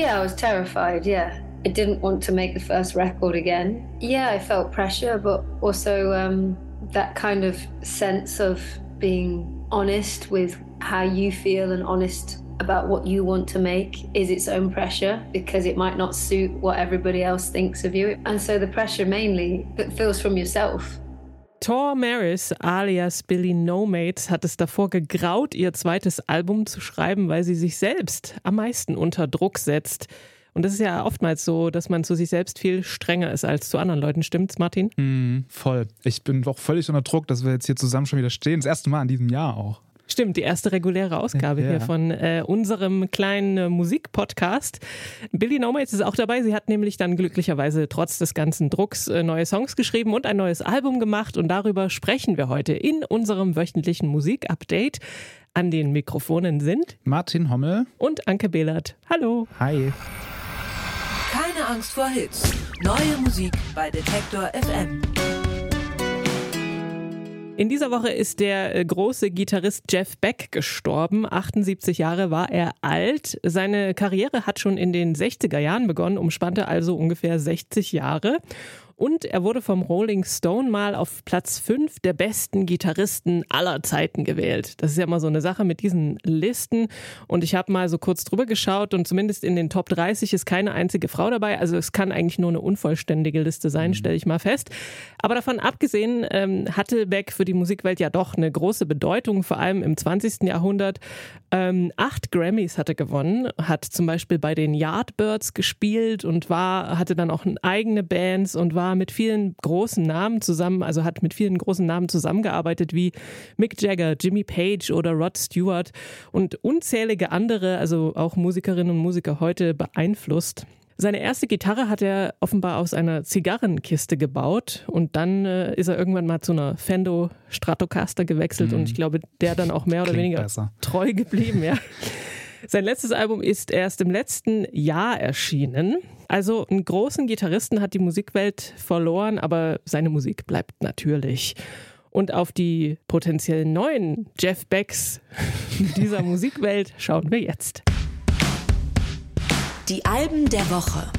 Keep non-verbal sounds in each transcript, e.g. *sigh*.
Yeah, I was terrified, yeah. I didn't want to make the first record again. Yeah, I felt pressure, but also um, that kind of sense of being honest with how you feel and honest about what you want to make is its own pressure because it might not suit what everybody else thinks of you. And so the pressure mainly that feels from yourself. Tor Maris alias Billy No Mates hat es davor gegraut, ihr zweites Album zu schreiben, weil sie sich selbst am meisten unter Druck setzt. Und das ist ja oftmals so, dass man zu sich selbst viel strenger ist als zu anderen Leuten. Stimmt's, Martin? Mm, voll. Ich bin auch völlig unter Druck, dass wir jetzt hier zusammen schon wieder stehen. Das erste Mal in diesem Jahr auch. Stimmt, die erste reguläre Ausgabe ja. hier von äh, unserem kleinen äh, Musikpodcast. Billy Nomates ist auch dabei. Sie hat nämlich dann glücklicherweise trotz des ganzen Drucks äh, neue Songs geschrieben und ein neues Album gemacht. Und darüber sprechen wir heute in unserem wöchentlichen Musikupdate. An den Mikrofonen sind Martin Hommel und Anke Behlert. Hallo. Hi. Keine Angst vor Hits. Neue Musik bei Detektor FM. In dieser Woche ist der äh, große Gitarrist Jeff Beck gestorben. 78 Jahre war er alt. Seine Karriere hat schon in den 60er Jahren begonnen, umspannte also ungefähr 60 Jahre. Und er wurde vom Rolling Stone mal auf Platz 5 der besten Gitarristen aller Zeiten gewählt. Das ist ja immer so eine Sache mit diesen Listen. Und ich habe mal so kurz drüber geschaut und zumindest in den Top 30 ist keine einzige Frau dabei. Also es kann eigentlich nur eine unvollständige Liste sein, mhm. stelle ich mal fest. Aber davon abgesehen ähm, hatte Beck für die Musikwelt ja doch eine große Bedeutung, vor allem im 20. Jahrhundert. Ähm, acht Grammys hatte gewonnen, hat zum Beispiel bei den Yardbirds gespielt und war, hatte dann auch eigene Bands und war mit vielen großen Namen zusammen, also hat mit vielen großen Namen zusammengearbeitet wie Mick Jagger, Jimmy Page oder Rod Stewart und unzählige andere, also auch Musikerinnen und Musiker heute beeinflusst. Seine erste Gitarre hat er offenbar aus einer Zigarrenkiste gebaut und dann äh, ist er irgendwann mal zu einer Fendo Stratocaster gewechselt mhm. und ich glaube, der dann auch mehr oder Klingt weniger besser. treu geblieben, ja. *laughs* Sein letztes Album ist erst im letzten Jahr erschienen. Also einen großen Gitarristen hat die Musikwelt verloren, aber seine Musik bleibt natürlich. Und auf die potenziellen neuen Jeff Becks dieser Musikwelt schauen wir jetzt. Die Alben der Woche.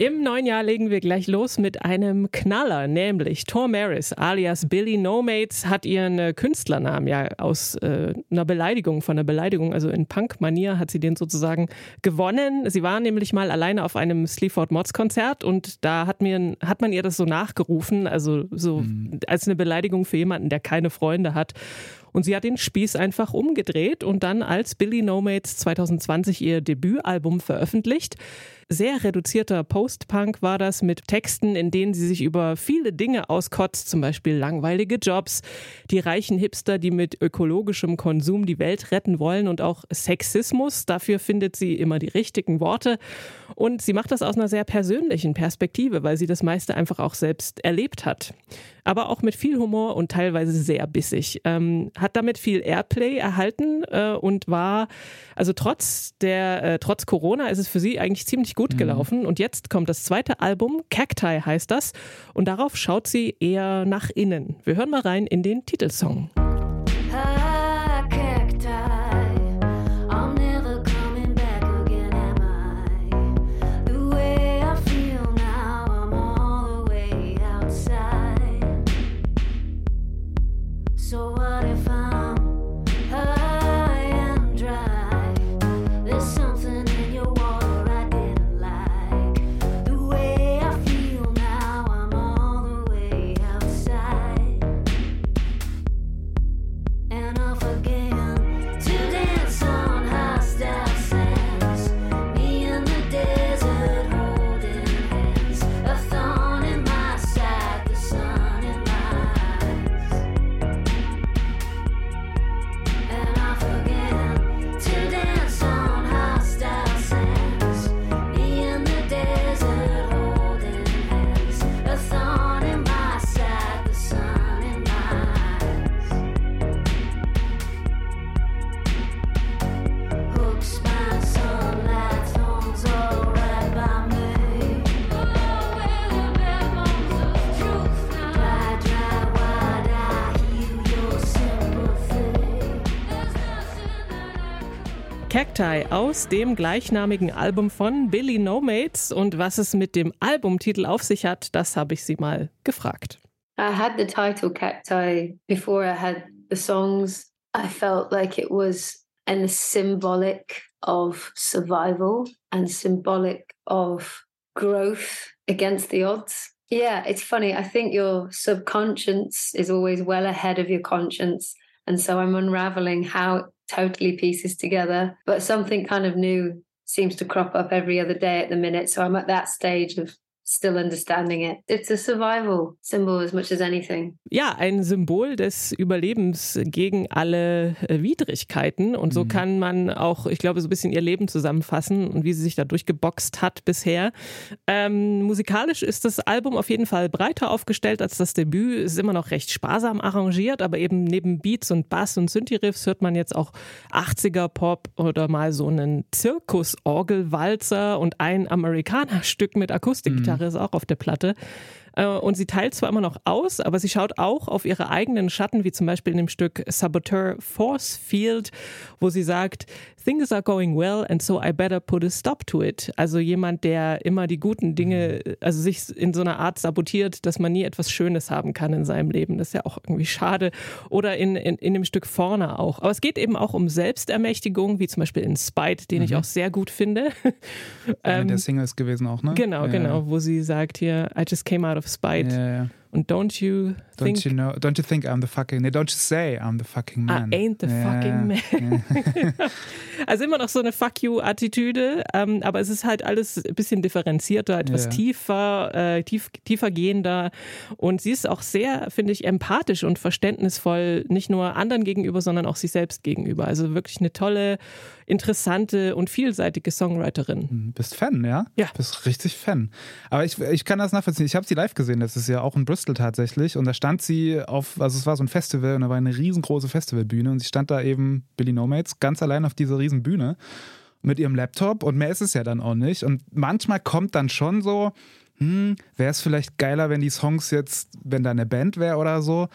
Im neuen Jahr legen wir gleich los mit einem Knaller, nämlich Tor Maris alias Billy No Mates hat ihren äh, Künstlernamen ja aus äh, einer Beleidigung, von einer Beleidigung, also in Punk-Manier hat sie den sozusagen gewonnen. Sie war nämlich mal alleine auf einem Sleaford Mods Konzert und da hat, mir, hat man ihr das so nachgerufen, also so mhm. als eine Beleidigung für jemanden, der keine Freunde hat. Und sie hat den Spieß einfach umgedreht und dann als Billy No Mates 2020 ihr Debütalbum veröffentlicht. Sehr reduzierter Post-Punk war das mit Texten, in denen sie sich über viele Dinge auskotzt, zum Beispiel langweilige Jobs, die reichen Hipster, die mit ökologischem Konsum die Welt retten wollen und auch Sexismus. Dafür findet sie immer die richtigen Worte. Und sie macht das aus einer sehr persönlichen Perspektive, weil sie das meiste einfach auch selbst erlebt hat. Aber auch mit viel Humor und teilweise sehr bissig. Ähm, hat damit viel Airplay erhalten äh, und war, also trotz der, äh, trotz Corona ist es für sie eigentlich ziemlich gut mhm. gelaufen. Und jetzt kommt das zweite Album, Cacti heißt das. Und darauf schaut sie eher nach innen. Wir hören mal rein in den Titelsong. Cacti aus dem gleichnamigen Album von Billy No Mates. Und was es mit dem Albumtitel auf sich hat, das habe ich sie mal gefragt. I had the title Cacti before I had the songs. I felt like it was a symbolic of survival and symbolic of growth against the odds. Yeah, it's funny. I think your subconscious is always well ahead of your conscience. And so I'm unraveling how totally pieces together. But something kind of new seems to crop up every other day at the minute. So I'm at that stage of still understanding it. It's a survival symbol as much as anything. Ja, ein Symbol des Überlebens gegen alle äh, Widrigkeiten. Und so mhm. kann man auch, ich glaube, so ein bisschen ihr Leben zusammenfassen und wie sie sich da durchgeboxt hat bisher. Ähm, musikalisch ist das Album auf jeden Fall breiter aufgestellt als das Debüt. Ist immer noch recht sparsam arrangiert, aber eben neben Beats und Bass und Synthi-Riffs hört man jetzt auch 80er-Pop oder mal so einen Zirkus-Orgelwalzer und ein Amerikaner-Stück mit Akustikgitarre. Mhm. Gitarre ist auch auf der Platte. Äh, und sie teilt zwar immer noch aus, aber sie schaut auch auf ihre eigenen Schatten, wie zum Beispiel in dem Stück Saboteur Force Field, wo sie sagt, Things are going well and so I better put a stop to it. Also jemand, der immer die guten Dinge, also sich in so einer Art sabotiert, dass man nie etwas Schönes haben kann in seinem Leben. Das ist ja auch irgendwie schade. Oder in, in, in dem Stück vorne auch. Aber es geht eben auch um Selbstermächtigung, wie zum Beispiel in Spite, den mhm. ich auch sehr gut finde. Eine ähm, der Singles gewesen auch, ne? Genau, ja. genau, wo sie sagt hier, I just came out of Spite. Ja, ja. Und don't you think... Don't you know, don't you think I'm the fucking... Nee, don't you say I'm the fucking man. I ain't the yeah. fucking man. Yeah. *laughs* also immer noch so eine Fuck you-Attitüde, ähm, aber es ist halt alles ein bisschen differenzierter, etwas yeah. tiefer, äh, tief, tiefer gehender. Und sie ist auch sehr, finde ich, empathisch und verständnisvoll, nicht nur anderen gegenüber, sondern auch sich selbst gegenüber. Also wirklich eine tolle, interessante und vielseitige Songwriterin. Hm, bist Fan, ja? Ja. Bist richtig Fan. Aber ich, ich kann das nachvollziehen. Ich habe sie live gesehen, das ist ja auch in Bristol Bristol tatsächlich. Und da stand sie auf, also es war so ein Festival und da war eine riesengroße Festivalbühne und sie stand da eben, Billy Nomates, ganz allein auf dieser riesen Bühne mit ihrem Laptop und mehr ist es ja dann auch nicht. Und manchmal kommt dann schon so, hm, wäre es vielleicht geiler, wenn die Songs jetzt, wenn da eine Band wäre oder so.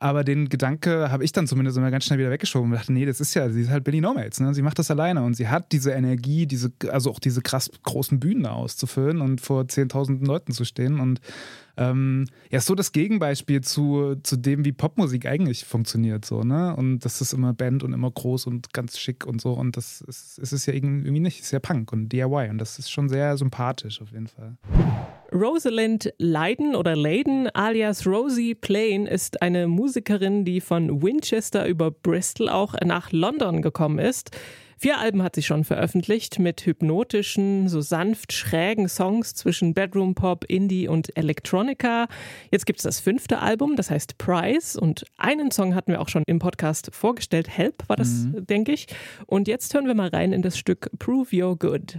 Aber den Gedanke habe ich dann zumindest immer ganz schnell wieder weggeschoben und dachte, nee, das ist ja, sie ist halt Billy Nomads, ne? Sie macht das alleine und sie hat diese Energie, diese, also auch diese krass großen Bühnen auszufüllen und vor 10.000 Leuten zu stehen und ähm, ja, so das Gegenbeispiel zu, zu dem, wie Popmusik eigentlich funktioniert, so, ne? Und das ist immer Band und immer groß und ganz schick und so. Und das ist, ist es ja irgendwie nicht, es ist ja Punk und DIY und das ist schon sehr sympathisch auf jeden Fall. Rosalind Leiden oder Leiden alias Rosie Plain ist eine Musikerin, die von Winchester über Bristol auch nach London gekommen ist. Vier Alben hat sie schon veröffentlicht mit hypnotischen, so sanft schrägen Songs zwischen Bedroom Pop, Indie und Electronica. Jetzt gibt es das fünfte Album, das heißt Prize und einen Song hatten wir auch schon im Podcast vorgestellt. Help war das, mhm. denke ich. Und jetzt hören wir mal rein in das Stück Prove You're Good.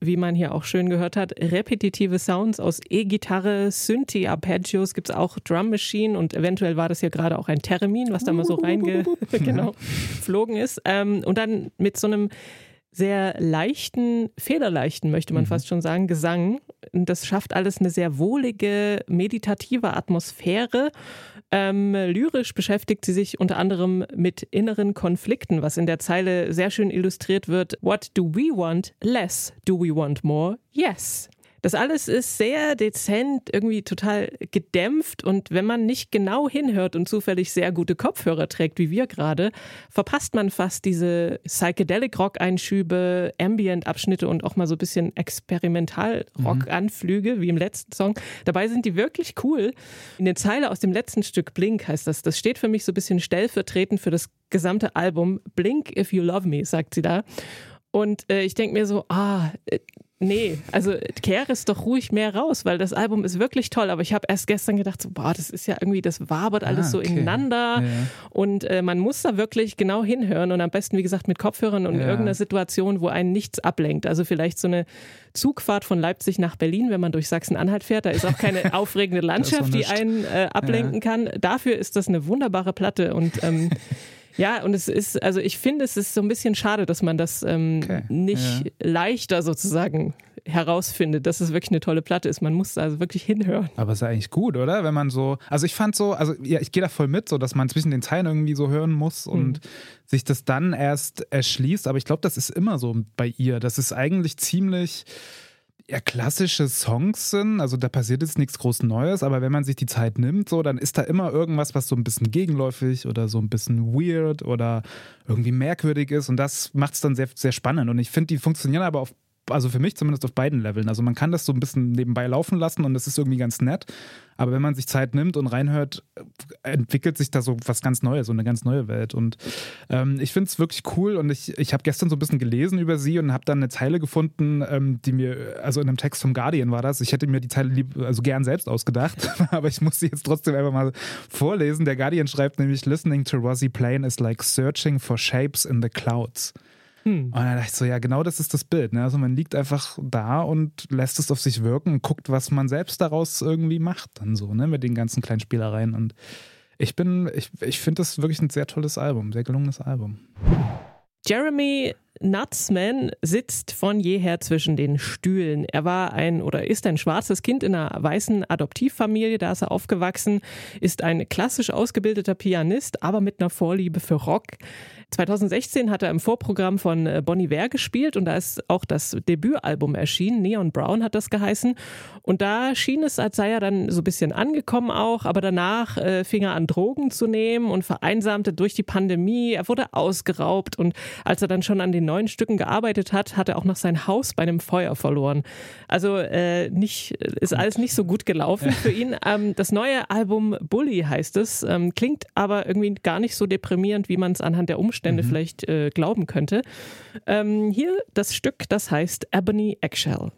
wie man hier auch schön gehört hat, repetitive Sounds aus E-Gitarre, Synthi, Arpeggios, gibt's auch Drum Machine und eventuell war das hier gerade auch ein Termin, was da mal so reingeflogen *laughs* genau, ist. Ähm, und dann mit so einem sehr leichten, federleichten, möchte man mhm. fast schon sagen, Gesang. Und das schafft alles eine sehr wohlige, meditative Atmosphäre. Ähm, lyrisch beschäftigt sie sich unter anderem mit inneren Konflikten, was in der Zeile sehr schön illustriert wird. What do we want less? Do we want more? Yes. Das alles ist sehr dezent, irgendwie total gedämpft und wenn man nicht genau hinhört und zufällig sehr gute Kopfhörer trägt, wie wir gerade, verpasst man fast diese Psychedelic-Rock-Einschübe, Ambient-Abschnitte und auch mal so ein bisschen Experimental-Rock-Anflüge, wie im letzten Song. Dabei sind die wirklich cool. In der Zeile aus dem letzten Stück Blink heißt das, das steht für mich so ein bisschen stellvertretend für das gesamte Album. Blink if you love me, sagt sie da. Und äh, ich denke mir so, ah, äh, Nee, also kehre es doch ruhig mehr raus, weil das Album ist wirklich toll. Aber ich habe erst gestern gedacht, so, boah, das ist ja irgendwie, das wabert alles ah, okay. so ineinander. Ja. Und äh, man muss da wirklich genau hinhören und am besten, wie gesagt, mit Kopfhörern und ja. in irgendeiner Situation, wo einen nichts ablenkt. Also vielleicht so eine Zugfahrt von Leipzig nach Berlin, wenn man durch Sachsen-Anhalt fährt. Da ist auch keine *laughs* aufregende Landschaft, die einen äh, ablenken ja. kann. Dafür ist das eine wunderbare Platte und ähm, *laughs* Ja, und es ist, also ich finde, es ist so ein bisschen schade, dass man das ähm, okay. nicht ja. leichter sozusagen herausfindet, dass es wirklich eine tolle Platte ist. Man muss also wirklich hinhören. Aber ist ja eigentlich gut, oder? Wenn man so, also ich fand so, also ja, ich gehe da voll mit, so dass man zwischen den Zeilen irgendwie so hören muss und mhm. sich das dann erst erschließt. Aber ich glaube, das ist immer so bei ihr. Das ist eigentlich ziemlich ja, klassische Songs sind. Also da passiert jetzt nichts groß Neues, aber wenn man sich die Zeit nimmt, so, dann ist da immer irgendwas, was so ein bisschen gegenläufig oder so ein bisschen weird oder irgendwie merkwürdig ist. Und das macht es dann sehr, sehr spannend. Und ich finde, die funktionieren aber auf also für mich zumindest auf beiden Leveln. Also man kann das so ein bisschen nebenbei laufen lassen und das ist irgendwie ganz nett. Aber wenn man sich Zeit nimmt und reinhört, entwickelt sich da so was ganz Neues, so eine ganz neue Welt. Und ähm, ich finde es wirklich cool und ich, ich habe gestern so ein bisschen gelesen über sie und habe dann eine Zeile gefunden, ähm, die mir, also in einem Text vom Guardian war das. Ich hätte mir die Zeile lieb, also gern selbst ausgedacht, *laughs* aber ich muss sie jetzt trotzdem einfach mal vorlesen. Der Guardian schreibt nämlich, Listening to Rosie Plain is like searching for shapes in the clouds. Hm. Und dann dachte ich so, ja, genau das ist das Bild. Ne? Also man liegt einfach da und lässt es auf sich wirken und guckt, was man selbst daraus irgendwie macht, dann so, ne, mit den ganzen kleinen Spielereien. Und ich bin, ich, ich finde das wirklich ein sehr tolles Album, sehr gelungenes Album. Jeremy Nutsman sitzt von jeher zwischen den Stühlen. Er war ein oder ist ein schwarzes Kind in einer weißen Adoptivfamilie, da ist er aufgewachsen, ist ein klassisch ausgebildeter Pianist, aber mit einer Vorliebe für Rock. 2016 hat er im Vorprogramm von äh, Bonnie Iver gespielt und da ist auch das Debütalbum erschienen. Neon Brown hat das geheißen. Und da schien es, als sei er dann so ein bisschen angekommen auch, aber danach äh, fing er an, Drogen zu nehmen und vereinsamte durch die Pandemie. Er wurde ausgeraubt und als er dann schon an den neuen Stücken gearbeitet hat, hat er auch noch sein Haus bei einem Feuer verloren. Also äh, nicht, ist alles nicht so gut gelaufen für ihn. Ähm, das neue Album Bully heißt es, ähm, klingt aber irgendwie gar nicht so deprimierend, wie man es anhand der Umstände Umstände mhm. vielleicht äh, glauben könnte. Ähm, hier das Stück, das heißt Ebony Eggshell.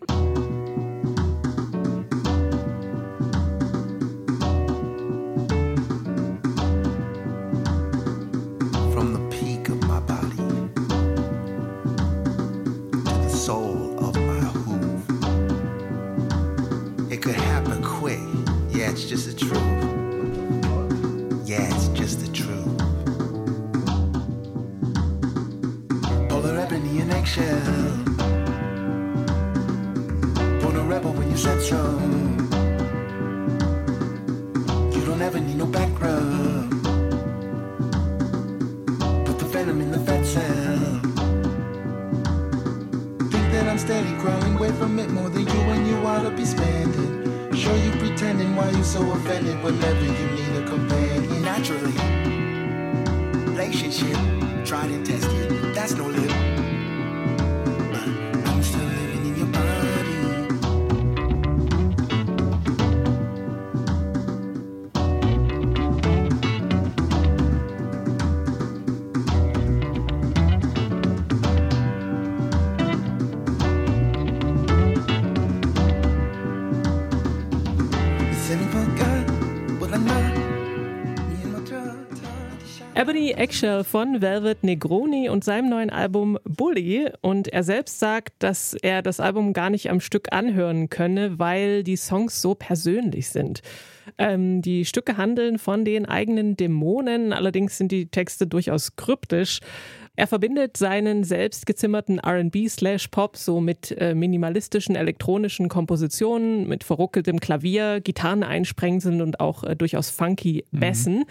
Ebony Eggshell von Velvet Negroni und seinem neuen Album Bully. Und er selbst sagt, dass er das Album gar nicht am Stück anhören könne, weil die Songs so persönlich sind. Ähm, die Stücke handeln von den eigenen Dämonen, allerdings sind die Texte durchaus kryptisch. Er verbindet seinen selbst gezimmerten RB slash Pop so mit äh, minimalistischen elektronischen Kompositionen, mit verruckeltem Klavier, Gitarreneinsprengseln und auch äh, durchaus funky mhm. Bässen. Mhm.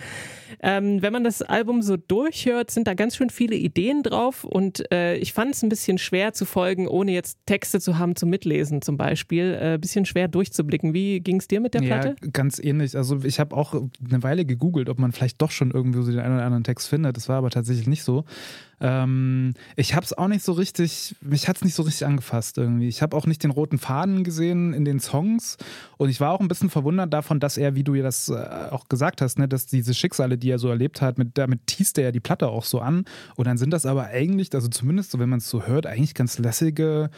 Ähm, wenn man das Album so durchhört, sind da ganz schön viele Ideen drauf und äh, ich fand es ein bisschen schwer zu folgen, ohne jetzt Texte zu haben zum Mitlesen zum Beispiel. Ein äh, bisschen schwer durchzublicken. Wie ging es dir mit der Platte? Ja, ganz ähnlich. Also ich habe auch eine Weile gegoogelt, ob man vielleicht doch schon irgendwie so den einen oder anderen Text findet. Das war aber tatsächlich nicht so. Ähm, ich habe es auch nicht so richtig, mich hat es nicht so richtig angefasst irgendwie. Ich habe auch nicht den roten Faden gesehen in den Songs und ich war auch ein bisschen verwundert davon, dass er, wie du ja das äh, auch gesagt hast, ne, dass diese Schicksale, die er so erlebt hat, mit, damit teast er ja die Platte auch so an und dann sind das aber eigentlich, also zumindest so, wenn man es so hört, eigentlich ganz lässige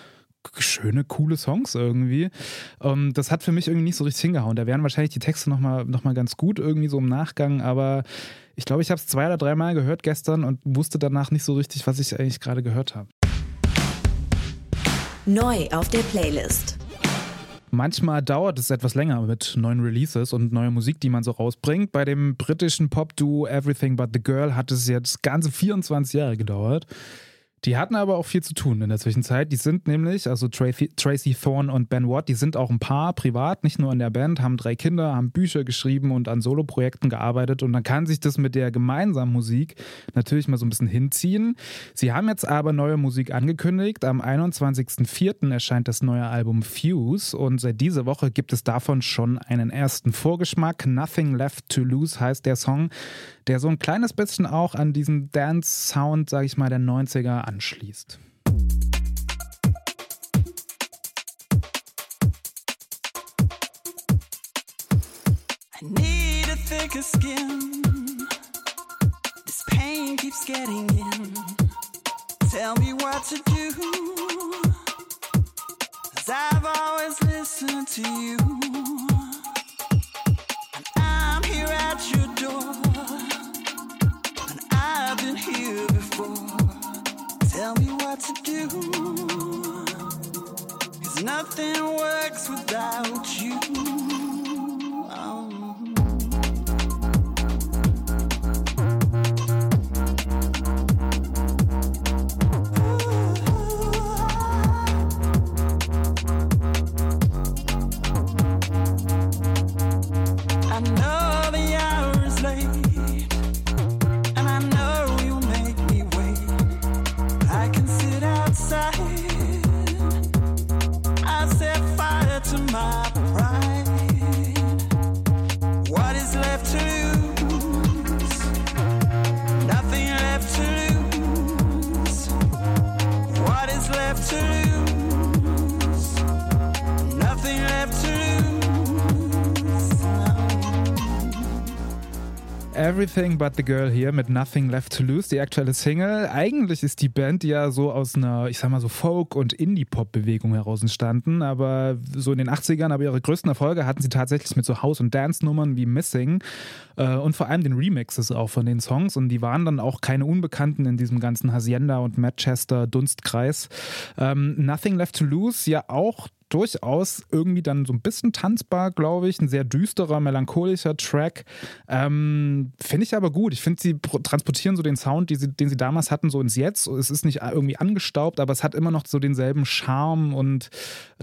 schöne, coole Songs irgendwie. Um, ähm, das hat für mich irgendwie nicht so richtig hingehauen. Da wären wahrscheinlich die Texte nochmal noch mal ganz gut irgendwie so im Nachgang, aber ich glaube, ich habe es zwei oder dreimal gehört gestern und wusste danach nicht so richtig, was ich eigentlich gerade gehört habe. Neu auf der Playlist. Manchmal dauert es etwas länger mit neuen Releases und neuer Musik, die man so rausbringt. Bei dem britischen Pop-Duo Everything But the Girl hat es jetzt ganze 24 Jahre gedauert. Die hatten aber auch viel zu tun in der Zwischenzeit. Die sind nämlich, also Tracy, Tracy Thorne und Ben Watt, die sind auch ein Paar privat, nicht nur in der Band, haben drei Kinder, haben Bücher geschrieben und an Soloprojekten gearbeitet. Und dann kann sich das mit der gemeinsamen Musik natürlich mal so ein bisschen hinziehen. Sie haben jetzt aber neue Musik angekündigt. Am 21.04. erscheint das neue Album Fuse und seit dieser Woche gibt es davon schon einen ersten Vorgeschmack. Nothing Left to Lose heißt der Song, der so ein kleines bisschen auch an diesen Dance-Sound, sag ich mal, der 90er anschließt. I need a thicker skin. This pain keeps getting in. Tell me what to do. Cause I've always listened to you. And I'm here at your door. And I've been here before. Tell me what to do. Cause nothing works without you. Everything But the Girl hier mit Nothing Left to Lose, die aktuelle Single. Eigentlich ist die Band ja so aus einer, ich sag mal so Folk- und Indie-Pop-Bewegung heraus entstanden, aber so in den 80ern, aber ihre größten Erfolge hatten sie tatsächlich mit so House- und Dance-Nummern wie Missing äh, und vor allem den Remixes auch von den Songs und die waren dann auch keine Unbekannten in diesem ganzen Hacienda und Manchester Dunstkreis. Ähm, Nothing Left to Lose ja auch durchaus irgendwie dann so ein bisschen tanzbar, glaube ich. Ein sehr düsterer, melancholischer Track. Ähm, finde ich aber gut. Ich finde, sie transportieren so den Sound, sie, den sie damals hatten, so ins Jetzt. Es ist nicht irgendwie angestaubt, aber es hat immer noch so denselben Charme und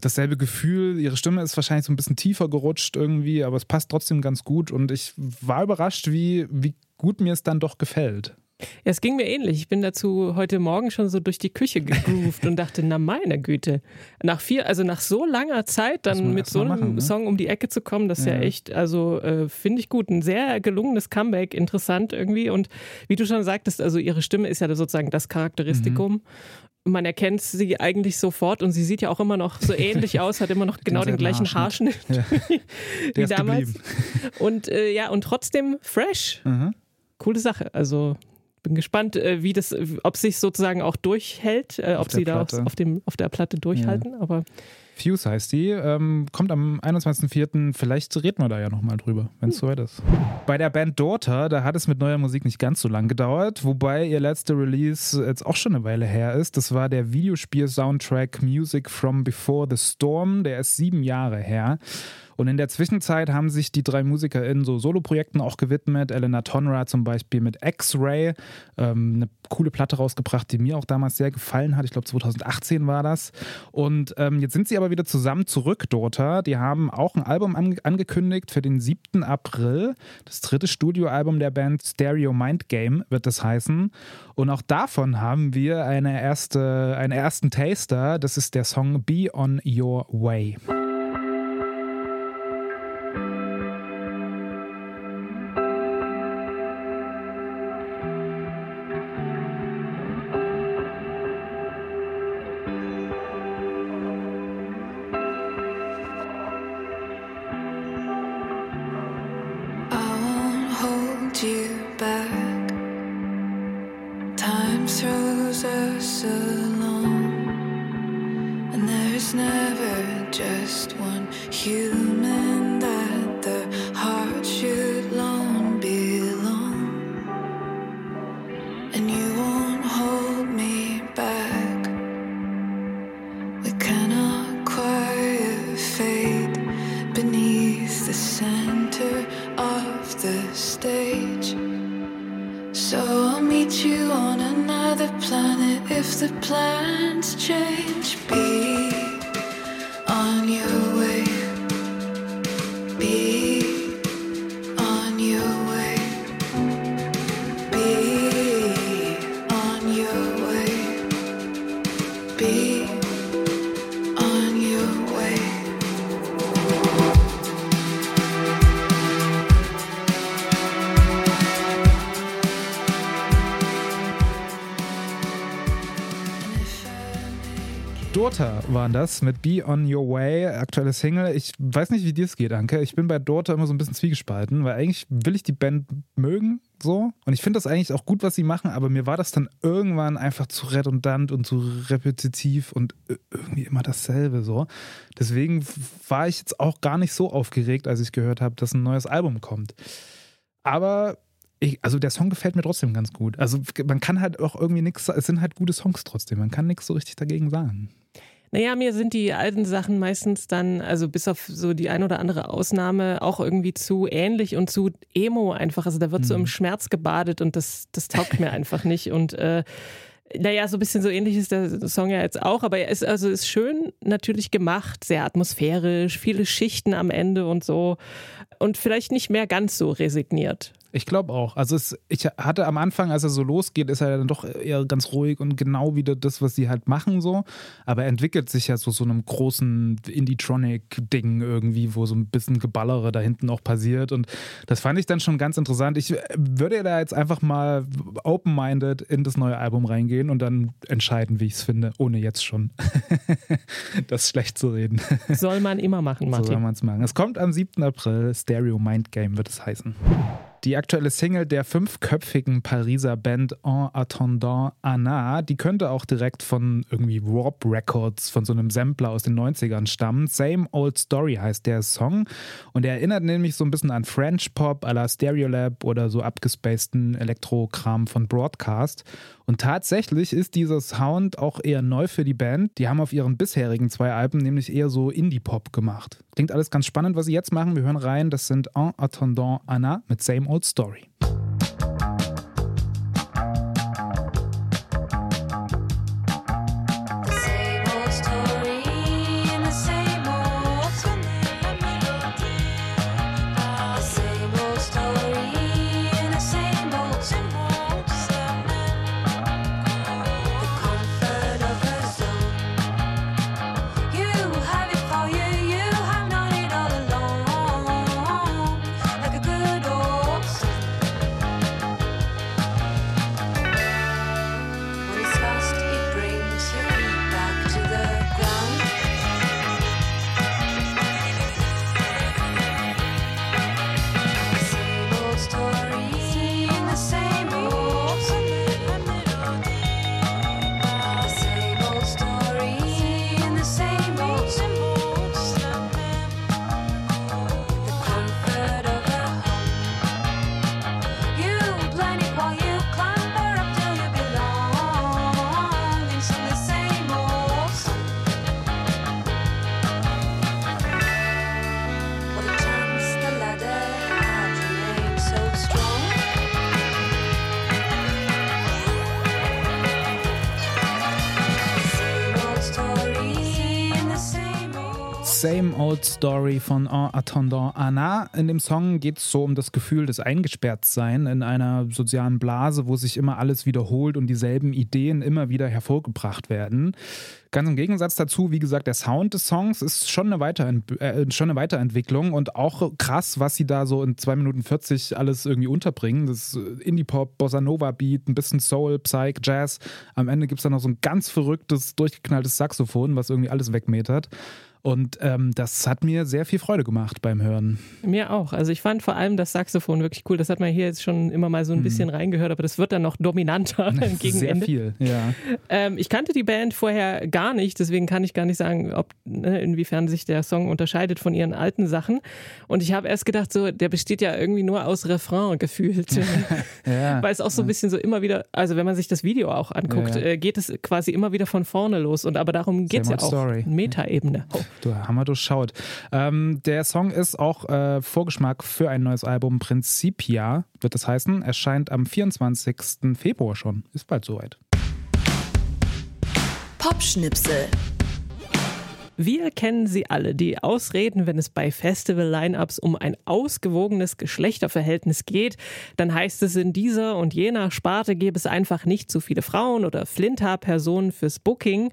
dasselbe Gefühl. Ihre Stimme ist wahrscheinlich so ein bisschen tiefer gerutscht irgendwie, aber es passt trotzdem ganz gut. Und ich war überrascht, wie, wie gut mir es dann doch gefällt. Ja, es ging mir ähnlich. Ich bin dazu heute Morgen schon so durch die Küche gegroovt und dachte, na meine Güte, nach vier, also nach so langer Zeit dann mit so einem machen, ne? Song um die Ecke zu kommen, das ist ja, ja echt, also äh, finde ich gut. Ein sehr gelungenes Comeback, interessant irgendwie. Und wie du schon sagtest, also ihre Stimme ist ja sozusagen das Charakteristikum. Mhm man erkennt sie eigentlich sofort und sie sieht ja auch immer noch so ähnlich *laughs* aus, hat immer noch genau den gleichen Haarschnitt, Haarschnitt ja. *laughs* wie damals. Und äh, ja, und trotzdem fresh. Mhm. Coole Sache. Also bin gespannt, äh, wie das, ob sich sozusagen auch durchhält, äh, ob sie Platte. da auf, dem, auf der Platte durchhalten. Ja. Aber Fuse heißt die, ähm, kommt am 21.04. Vielleicht reden wir da ja nochmal drüber, wenn es hm. soweit ist. Bei der Band Daughter, da hat es mit neuer Musik nicht ganz so lang gedauert, wobei ihr letzter Release jetzt auch schon eine Weile her ist. Das war der Videospiel-Soundtrack Music from Before the Storm, der ist sieben Jahre her. Und in der Zwischenzeit haben sich die drei MusikerInnen so Soloprojekten auch gewidmet. Elena Tonra zum Beispiel mit X-Ray ähm, eine coole Platte rausgebracht, die mir auch damals sehr gefallen hat. Ich glaube 2018 war das. Und ähm, jetzt sind sie aber wieder zusammen zurück, Dota. Die haben auch ein Album ange angekündigt für den 7. April. Das dritte Studioalbum der Band Stereo Mind Game wird das heißen. Und auch davon haben wir eine erste, einen ersten Taster. Das ist der Song Be On Your Way. closer Daughter waren das mit Be On Your Way, aktuelle Single. Ich weiß nicht, wie dir es geht, Anke. Ich bin bei Daughter immer so ein bisschen zwiegespalten, weil eigentlich will ich die Band mögen, so. Und ich finde das eigentlich auch gut, was sie machen, aber mir war das dann irgendwann einfach zu redundant und zu repetitiv und irgendwie immer dasselbe, so. Deswegen war ich jetzt auch gar nicht so aufgeregt, als ich gehört habe, dass ein neues Album kommt. Aber ich, also der Song gefällt mir trotzdem ganz gut. Also man kann halt auch irgendwie nichts, es sind halt gute Songs trotzdem, man kann nichts so richtig dagegen sagen. Naja, mir sind die alten Sachen meistens dann, also bis auf so die ein oder andere Ausnahme, auch irgendwie zu ähnlich und zu emo einfach. Also da wird mhm. so im mhm. Schmerz gebadet und das, das taugt mir *laughs* einfach nicht. Und äh, naja, so ein bisschen so ähnlich ist der Song ja jetzt auch, aber er ist also ist schön natürlich gemacht, sehr atmosphärisch, viele Schichten am Ende und so. Und vielleicht nicht mehr ganz so resigniert. Ich glaube auch. Also es, ich hatte am Anfang, als er so losgeht, ist er dann doch eher ganz ruhig und genau wieder das, was sie halt machen so. Aber er entwickelt sich ja so so einem großen Indie-Tronic-Ding irgendwie, wo so ein bisschen Geballere da hinten auch passiert. Und das fand ich dann schon ganz interessant. Ich würde da jetzt einfach mal open-minded in das neue Album reingehen und dann entscheiden, wie ich es finde, ohne jetzt schon *laughs* das schlecht zu reden. Soll man immer machen, *laughs* Martin. So soll man es machen. Es kommt am 7. April. Stereo Mind Game wird es heißen. Die aktuelle Single der fünfköpfigen Pariser Band En Attendant Anna, die könnte auch direkt von irgendwie Warp Records, von so einem Sampler aus den 90ern stammen. Same Old Story heißt der Song und er erinnert nämlich so ein bisschen an French Pop à la Stereolab oder so abgespaceden Elektrokram von Broadcast. Und tatsächlich ist dieser Sound auch eher neu für die Band. Die haben auf ihren bisherigen zwei Alben nämlich eher so Indie-Pop gemacht. Klingt alles ganz spannend, was sie jetzt machen. Wir hören rein. Das sind En Attendant Anna mit Same Old Story. Old Story von En Attendant Anna. In dem Song geht es so um das Gefühl des Eingesperrtsein in einer sozialen Blase, wo sich immer alles wiederholt und dieselben Ideen immer wieder hervorgebracht werden. Ganz im Gegensatz dazu, wie gesagt, der Sound des Songs ist schon eine, Weiterent äh, schon eine Weiterentwicklung und auch krass, was sie da so in 2 Minuten 40 alles irgendwie unterbringen. Das Indie-Pop, Bossa Nova-Beat, ein bisschen Soul, Psych, Jazz. Am Ende gibt es dann noch so ein ganz verrücktes, durchgeknalltes Saxophon, was irgendwie alles wegmetert. Und ähm, das hat mir sehr viel Freude gemacht beim Hören. Mir auch. Also ich fand vor allem das Saxophon wirklich cool. Das hat man hier jetzt schon immer mal so ein mhm. bisschen reingehört, aber das wird dann noch dominanter *laughs* *laughs* gegen Sehr Ende. viel, ja. Ähm, ich kannte die Band vorher gar nicht, deswegen kann ich gar nicht sagen, ob ne, inwiefern sich der Song unterscheidet von ihren alten Sachen. Und ich habe erst gedacht, so der besteht ja irgendwie nur aus Refrain gefühlt, *laughs* ja. weil es auch so ein bisschen so immer wieder, also wenn man sich das Video auch anguckt, ja, ja. Äh, geht es quasi immer wieder von vorne los. Und aber darum geht es ja auch. Metaebene. Oh. Du wir durchschaut. Ähm, der Song ist auch äh, Vorgeschmack für ein neues Album. Principia wird es heißen. Erscheint am 24. Februar schon. Ist bald soweit. Popschnipsel. Wir kennen sie alle, die Ausreden, wenn es bei Festival-Lineups um ein ausgewogenes Geschlechterverhältnis geht, dann heißt es in dieser und jener Sparte gäbe es einfach nicht zu viele Frauen oder Flinter-Personen fürs Booking.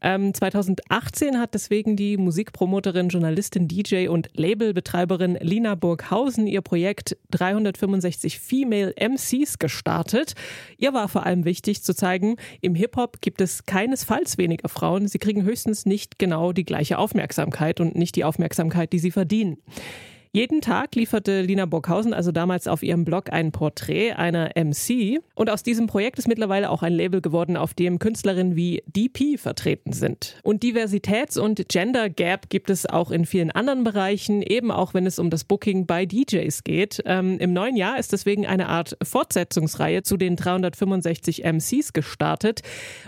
Ähm, 2018 hat deswegen die Musikpromoterin, Journalistin, DJ und Labelbetreiberin Lina Burghausen ihr Projekt 365 Female MCs gestartet. Ihr war vor allem wichtig zu zeigen, im Hip-Hop gibt es keinesfalls weniger Frauen. Sie kriegen höchstens nicht genau die gleiche Aufmerksamkeit und nicht die Aufmerksamkeit, die sie verdienen. Jeden Tag lieferte Lina Burghausen also damals auf ihrem Blog ein Porträt einer MC. Und aus diesem Projekt ist mittlerweile auch ein Label geworden, auf dem Künstlerinnen wie DP vertreten sind. Und Diversitäts- und Gender Gap gibt es auch in vielen anderen Bereichen, eben auch wenn es um das Booking bei DJs geht. Ähm, Im neuen Jahr ist deswegen eine Art Fortsetzungsreihe zu den 365 MCs gestartet.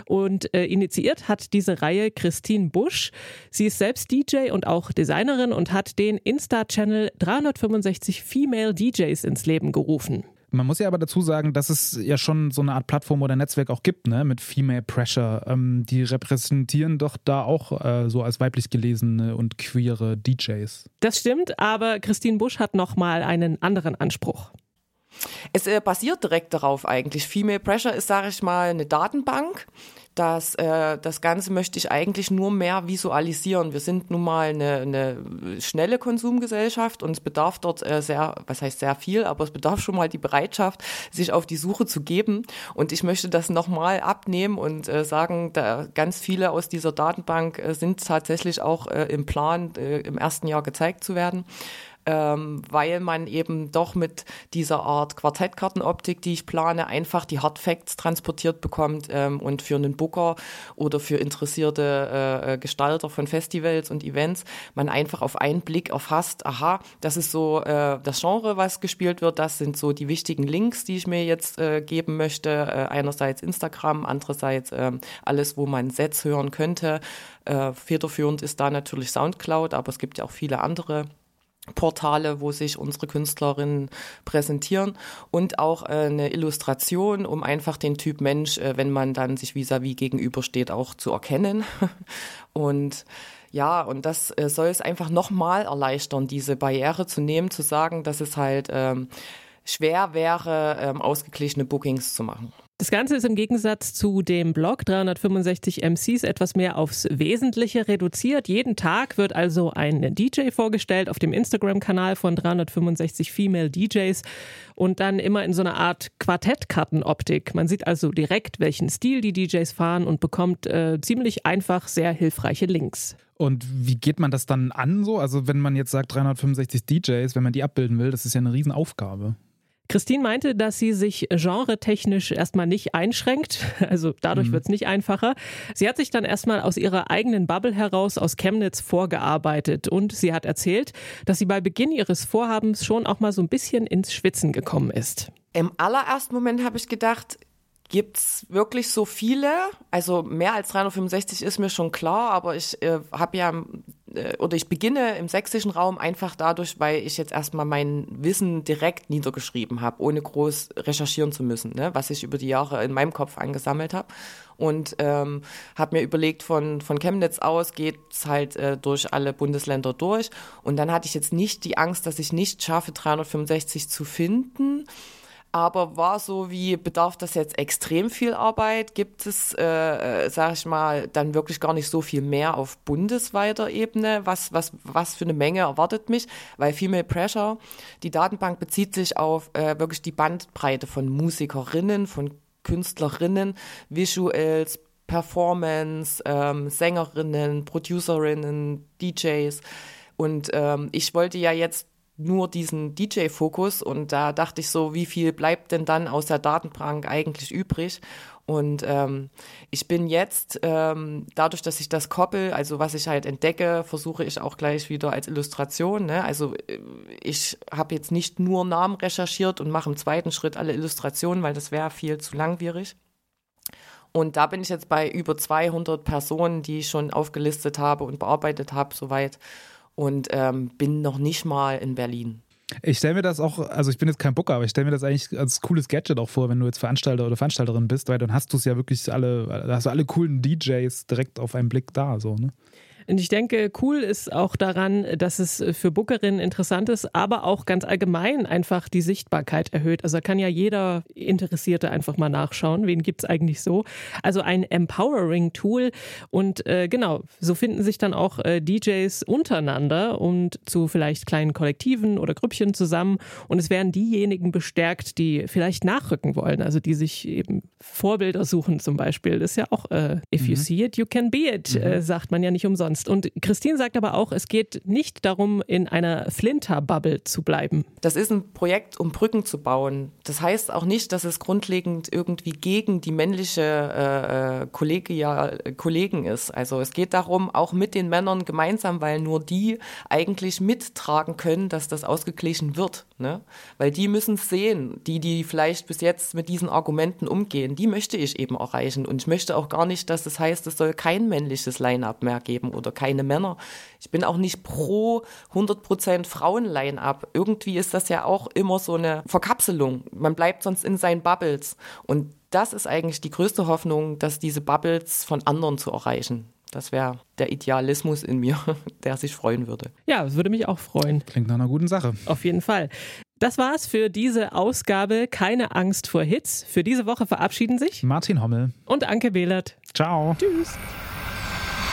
Und äh, initiiert hat diese Reihe Christine Busch. Sie ist selbst DJ und auch Designerin und hat den Insta-Channel 365 Female DJs ins Leben gerufen. Man muss ja aber dazu sagen, dass es ja schon so eine Art Plattform oder Netzwerk auch gibt, ne, mit Female Pressure. Ähm, die repräsentieren doch da auch äh, so als weiblich gelesene und queere DJs. Das stimmt, aber Christine Busch hat nochmal einen anderen Anspruch. Es äh, basiert direkt darauf eigentlich. Female Pressure ist, sage ich mal, eine Datenbank dass äh, das Ganze möchte ich eigentlich nur mehr visualisieren. Wir sind nun mal eine, eine schnelle Konsumgesellschaft und es bedarf dort äh, sehr, was heißt sehr viel, aber es bedarf schon mal die Bereitschaft, sich auf die Suche zu geben. Und ich möchte das nochmal abnehmen und äh, sagen, da ganz viele aus dieser Datenbank äh, sind tatsächlich auch äh, im Plan, äh, im ersten Jahr gezeigt zu werden ähm, weil man eben doch mit dieser Art Quartettkartenoptik, die ich plane, einfach die Hard Facts transportiert bekommt ähm, und für einen Booker oder für interessierte äh, äh, Gestalter von Festivals und Events man einfach auf einen Blick erfasst, aha, das ist so äh, das Genre, was gespielt wird, das sind so die wichtigen Links, die ich mir jetzt äh, geben möchte. Äh, einerseits Instagram, andererseits äh, alles, wo man Sets hören könnte. Äh, federführend ist da natürlich Soundcloud, aber es gibt ja auch viele andere Portale, wo sich unsere Künstlerinnen präsentieren und auch äh, eine Illustration, um einfach den Typ Mensch, äh, wenn man dann sich vis-à-vis -vis gegenübersteht, auch zu erkennen. *laughs* und ja, und das äh, soll es einfach nochmal erleichtern, diese Barriere zu nehmen, zu sagen, dass es halt ähm, schwer wäre, ähm, ausgeglichene Bookings zu machen. Das Ganze ist im Gegensatz zu dem Blog 365 MCs etwas mehr aufs Wesentliche reduziert. Jeden Tag wird also ein DJ vorgestellt auf dem Instagram-Kanal von 365 Female DJs und dann immer in so einer Art Quartettkartenoptik. Man sieht also direkt, welchen Stil die DJs fahren und bekommt äh, ziemlich einfach sehr hilfreiche Links. Und wie geht man das dann an so? Also wenn man jetzt sagt 365 DJs, wenn man die abbilden will, das ist ja eine Riesenaufgabe. Christine meinte, dass sie sich genretechnisch erstmal nicht einschränkt. *laughs* Also dadurch mhm. wird es nicht einfacher. Sie hat sich dann erstmal aus ihrer eigenen Bubble heraus aus Chemnitz vorgearbeitet und sie hat erzählt, dass sie bei Beginn ihres Vorhabens schon auch mal so ein bisschen ins Schwitzen gekommen ist. Im allerersten Moment habe ich gedacht, Gibt's wirklich so viele? Also mehr als 365 ist mir schon klar, aber ich äh, habe ja äh, oder ich beginne im sächsischen Raum einfach dadurch, weil ich jetzt erstmal mein Wissen direkt niedergeschrieben habe, ohne groß recherchieren zu müssen, ne? was ich über die Jahre in meinem Kopf angesammelt habe. Und ähm, habe mir überlegt, von, von Chemnitz aus geht es halt äh, durch alle Bundesländer durch. Und dann hatte ich jetzt nicht die Angst, dass ich nicht schaffe, 365 zu finden aber war so wie, bedarf das jetzt extrem viel Arbeit? Gibt es, äh, äh, sage ich mal, dann wirklich gar nicht so viel mehr auf bundesweiter Ebene? Was, was, was für eine Menge erwartet mich? Weil Female Pressure, die Datenbank bezieht sich auf äh, wirklich die Bandbreite von Musikerinnen, von Künstlerinnen, Visuals, Performance, ähm, Sängerinnen, Producerinnen, DJs. Und ähm, ich wollte ja jetzt nur diesen DJ-Fokus und da dachte ich so, wie viel bleibt denn dann aus der Datenbank eigentlich übrig? Und ähm, ich bin jetzt, ähm, dadurch, dass ich das koppel, also was ich halt entdecke, versuche ich auch gleich wieder als Illustration. Ne? Also äh, ich habe jetzt nicht nur Namen recherchiert und mache im zweiten Schritt alle Illustrationen, weil das wäre viel zu langwierig. Und da bin ich jetzt bei über 200 Personen, die ich schon aufgelistet habe und bearbeitet habe, soweit und ähm, bin noch nicht mal in Berlin. Ich stelle mir das auch, also ich bin jetzt kein Booker, aber ich stelle mir das eigentlich als cooles Gadget auch vor, wenn du jetzt Veranstalter oder Veranstalterin bist, weil dann hast du es ja wirklich alle, hast du alle coolen DJs direkt auf einen Blick da, so, ne? Und ich denke, cool ist auch daran, dass es für Bookerinnen interessant ist, aber auch ganz allgemein einfach die Sichtbarkeit erhöht. Also kann ja jeder Interessierte einfach mal nachschauen, wen gibt es eigentlich so. Also ein Empowering-Tool und äh, genau, so finden sich dann auch äh, DJs untereinander und zu vielleicht kleinen Kollektiven oder Grüppchen zusammen und es werden diejenigen bestärkt, die vielleicht nachrücken wollen, also die sich eben Vorbilder suchen zum Beispiel. Das ist ja auch, äh, if you mhm. see it, you can be it, mhm. Äh, sagt man ja nicht umsonst sonst. Und Christine sagt aber auch, es geht nicht darum, in einer Flinter-Bubble zu bleiben. Das ist ein Projekt, um Brücken zu bauen. Das heißt auch nicht, dass es grundlegend irgendwie gegen die männliche äh, äh Kollegia, Kollegen ist. Also es geht darum, auch mit den Männern gemeinsam, weil nur die eigentlich mittragen können, dass das ausgeglichen wird. Ne? Weil die müssen es sehen, die, die vielleicht bis jetzt mit diesen Argumenten umgehen, die möchte ich eben erreichen. Und ich möchte auch gar nicht, dass das heißt, es soll kein männliches Line-up mehr geben oder keine Männer. Ich bin auch nicht pro 100% Frauen-Line-up. Irgendwie ist das ja auch immer so eine Verkapselung. Man bleibt sonst in seinen Bubbles. Und das ist eigentlich die größte Hoffnung, dass diese Bubbles von anderen zu erreichen. Das wäre der Idealismus in mir, *laughs* der sich freuen würde. Ja, es würde mich auch freuen. Klingt nach einer guten Sache. Auf jeden Fall. Das war's für diese Ausgabe. Keine Angst vor Hits. Für diese Woche verabschieden sich Martin Hommel und Anke Behlert. Ciao. Tschüss.